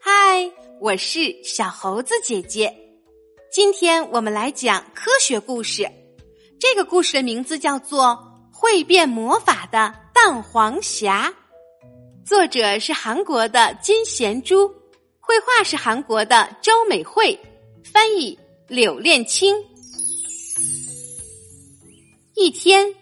嗨，我是小猴子姐姐。今天我们来讲科学故事。这个故事的名字叫做《会变魔法的蛋黄侠》，作者是韩国的金贤珠，绘画是韩国的周美惠，翻译柳炼清。一天，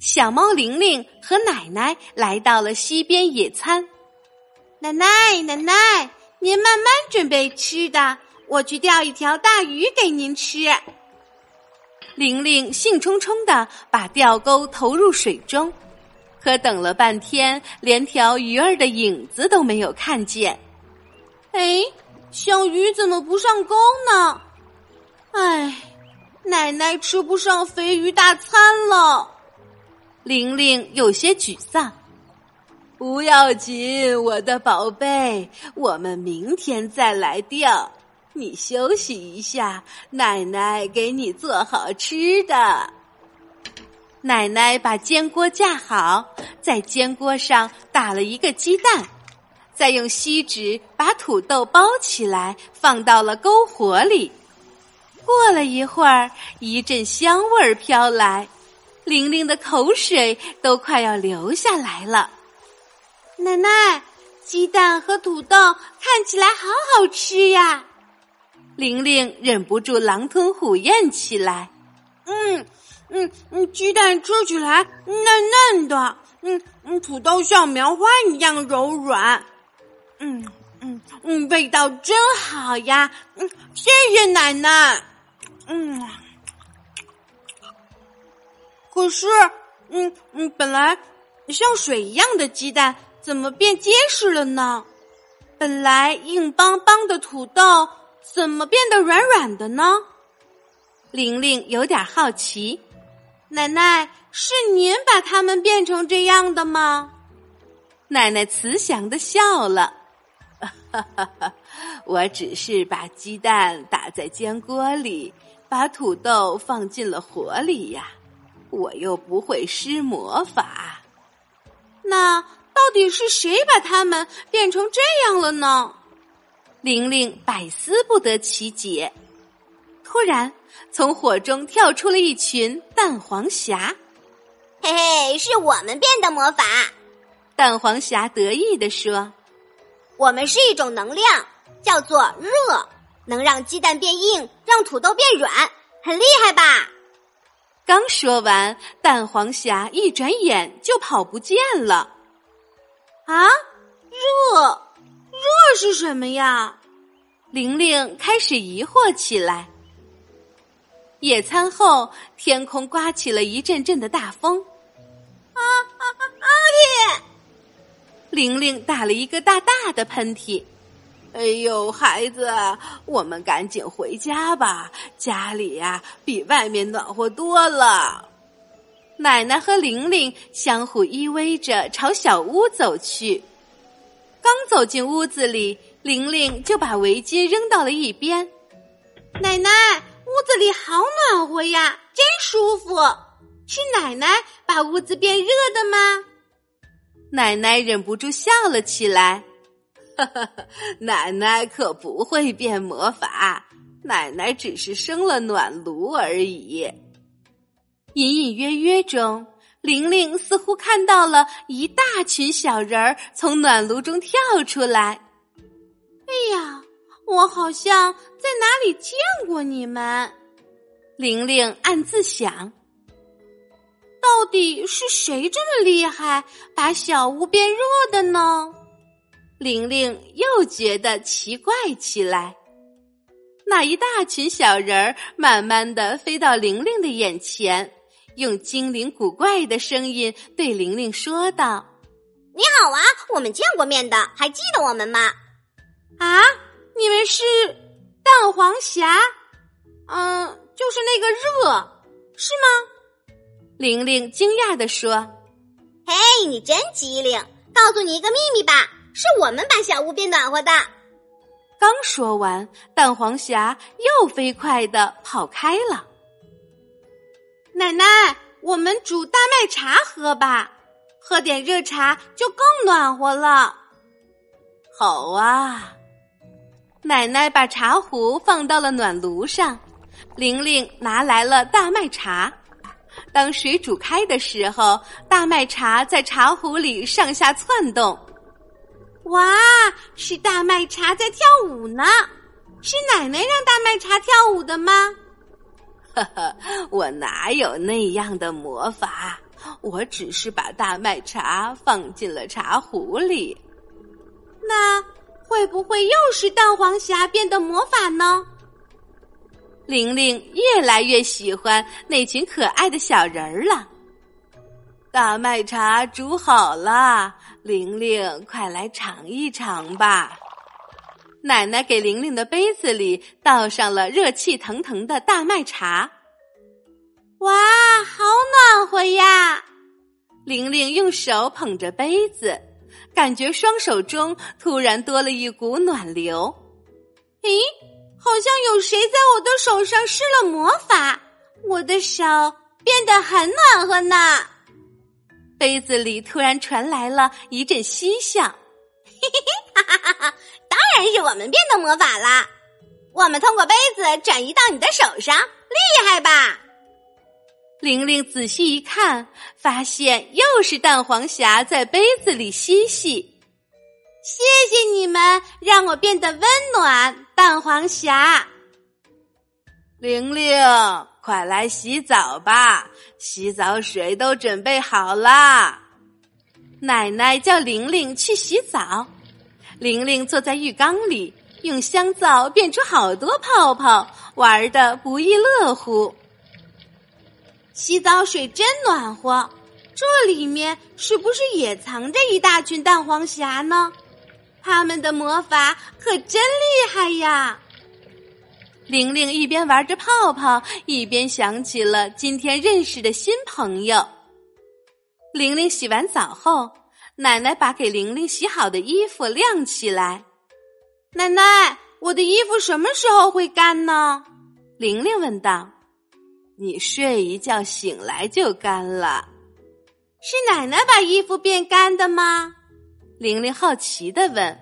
小猫玲玲和奶奶来到了溪边野餐。奶奶，奶奶，您慢慢准备吃的，我去钓一条大鱼给您吃。玲玲兴冲冲的把钓钩投入水中，可等了半天，连条鱼儿的影子都没有看见。哎，小鱼怎么不上钩呢？哎。奶奶吃不上肥鱼大餐了，玲玲有些沮丧。不要紧，我的宝贝，我们明天再来钓。你休息一下，奶奶给你做好吃的。奶奶把煎锅架好，在煎锅上打了一个鸡蛋，再用锡纸把土豆包起来，放到了篝火里。过了一会儿，一阵香味儿飘来，玲玲的口水都快要流下来了。奶奶，鸡蛋和土豆看起来好好吃呀！玲玲忍不住狼吞虎咽起来。嗯嗯嗯，鸡蛋吃起来嫩嫩的，嗯嗯，土豆像棉花一样柔软。嗯嗯嗯，味道真好呀！嗯，谢谢奶奶。嗯，可是，嗯嗯，本来像水一样的鸡蛋，怎么变结实了呢？本来硬邦邦的土豆，怎么变得软软的呢？玲玲有点好奇。奶奶，是您把它们变成这样的吗？奶奶慈祥的笑了。哈哈哈，我只是把鸡蛋打在煎锅里。把土豆放进了火里呀，我又不会施魔法。那到底是谁把它们变成这样了呢？玲玲百思不得其解。突然，从火中跳出了一群蛋黄侠。嘿嘿，是我们变的魔法。蛋黄侠得意地说：“我们是一种能量，叫做热。”能让鸡蛋变硬，让土豆变软，很厉害吧？刚说完，蛋黄侠一转眼就跑不见了。啊，热，热是什么呀？玲玲开始疑惑起来。野餐后，天空刮起了一阵阵的大风。啊啊啊！阿玲玲打了一个大大的喷嚏。哎呦，孩子，我们赶紧回家吧，家里呀比外面暖和多了。奶奶和玲玲相互依偎着朝小屋走去。刚走进屋子里，玲玲就把围巾扔到了一边。奶奶，屋子里好暖和呀，真舒服。是奶奶把屋子变热的吗？奶奶忍不住笑了起来。奶奶可不会变魔法，奶奶只是生了暖炉而已。隐隐约约中，玲玲似乎看到了一大群小人儿从暖炉中跳出来。哎呀，我好像在哪里见过你们。玲玲暗自想：到底是谁这么厉害，把小屋变热的呢？玲玲又觉得奇怪起来。那一大群小人儿慢慢的飞到玲玲的眼前，用精灵古怪的声音对玲玲说道：“你好啊，我们见过面的，还记得我们吗？”啊，你们是蛋黄侠？嗯，就是那个热，是吗？玲玲惊讶的说：“嘿，你真机灵！告诉你一个秘密吧。”是我们把小屋变暖和的。刚说完，蛋黄侠又飞快的跑开了。奶奶，我们煮大麦茶喝吧，喝点热茶就更暖和了。好啊！奶奶把茶壶放到了暖炉上，玲玲拿来了大麦茶。当水煮开的时候，大麦茶在茶壶里上下窜动。哇，是大麦茶在跳舞呢！是奶奶让大麦茶跳舞的吗？呵呵，我哪有那样的魔法？我只是把大麦茶放进了茶壶里。那会不会又是蛋黄侠变的魔法呢？玲玲越来越喜欢那群可爱的小人儿了。大麦茶煮好了，玲玲，快来尝一尝吧。奶奶给玲玲的杯子里倒上了热气腾腾的大麦茶。哇，好暖和呀！玲玲用手捧着杯子，感觉双手中突然多了一股暖流。咦？好像有谁在我的手上施了魔法，我的手变得很暖和呢。杯子里突然传来了一阵嬉笑，嘿嘿嘿，哈哈哈哈！当然是我们变的魔法啦！我们通过杯子转移到你的手上，厉害吧？玲玲仔细一看，发现又是蛋黄侠在杯子里嬉戏。谢谢你们，让我变得温暖。蛋黄侠，玲玲，快来洗澡吧！洗澡水都准备好啦。奶奶叫玲玲去洗澡。玲玲坐在浴缸里，用香皂变出好多泡泡，玩的不亦乐乎。洗澡水真暖和，这里面是不是也藏着一大群蛋黄侠呢？他们的魔法可真厉害呀！玲玲一边玩着泡泡，一边想起了今天认识的新朋友。玲玲洗完澡后，奶奶把给玲玲洗好的衣服晾起来。奶奶，我的衣服什么时候会干呢？玲玲问道。你睡一觉醒来就干了。是奶奶把衣服变干的吗？玲玲好奇的问：“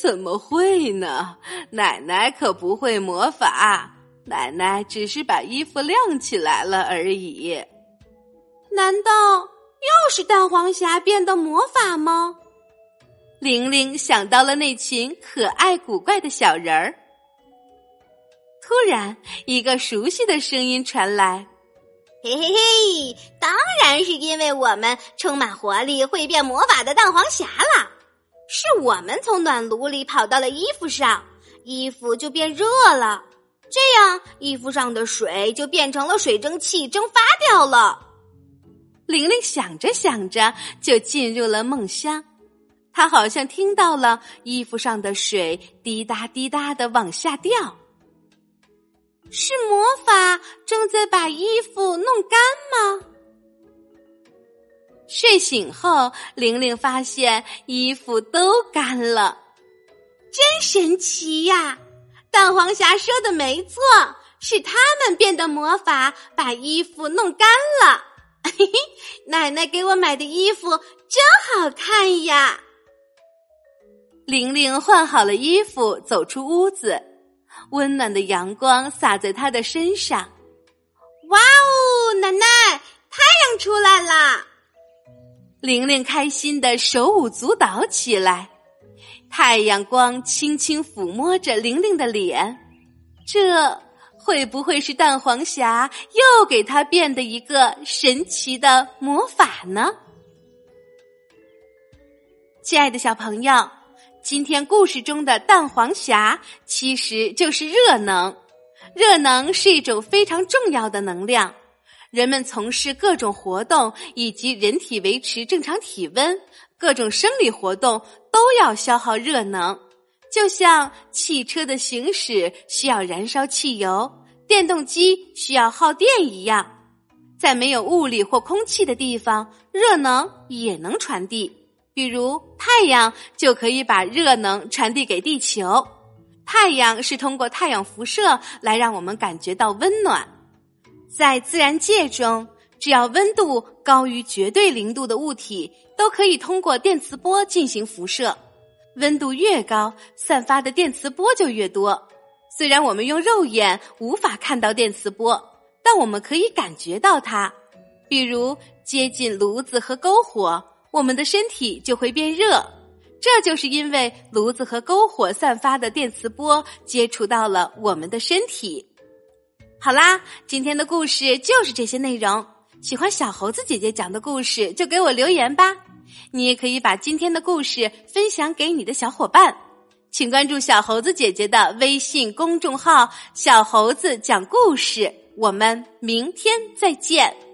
怎么会呢？奶奶可不会魔法，奶奶只是把衣服晾起来了而已。难道又是蛋黄侠变的魔法吗？”玲玲想到了那群可爱古怪的小人儿。突然，一个熟悉的声音传来。嘿嘿嘿！当然是因为我们充满活力、会变魔法的蛋黄侠了。是我们从暖炉里跑到了衣服上，衣服就变热了，这样衣服上的水就变成了水蒸气蒸发掉了。玲玲想着想着就进入了梦乡，她好像听到了衣服上的水滴答滴答的往下掉。是魔法正在把衣服弄干吗？睡醒后，玲玲发现衣服都干了，真神奇呀！蛋黄侠说的没错，是他们变的魔法把衣服弄干了。嘿嘿，奶奶给我买的衣服真好看呀！玲玲换好了衣服，走出屋子。温暖的阳光洒在她的身上，哇哦！奶奶，太阳出来啦！玲玲开心的手舞足蹈起来，太阳光轻轻抚摸着玲玲的脸，这会不会是蛋黄侠又给她变的一个神奇的魔法呢？亲爱的小朋友。今天故事中的蛋黄侠其实就是热能，热能是一种非常重要的能量。人们从事各种活动以及人体维持正常体温，各种生理活动都要消耗热能。就像汽车的行驶需要燃烧汽油，电动机需要耗电一样，在没有物理或空气的地方，热能也能传递。比如太阳就可以把热能传递给地球，太阳是通过太阳辐射来让我们感觉到温暖。在自然界中，只要温度高于绝对零度的物体，都可以通过电磁波进行辐射。温度越高，散发的电磁波就越多。虽然我们用肉眼无法看到电磁波，但我们可以感觉到它。比如接近炉子和篝火，我们的身体就会变热。这就是因为炉子和篝火散发的电磁波接触到了我们的身体。好啦，今天的故事就是这些内容。喜欢小猴子姐姐讲的故事，就给我留言吧。你也可以把今天的故事分享给你的小伙伴。请关注小猴子姐姐的微信公众号“小猴子讲故事”。我们明天再见。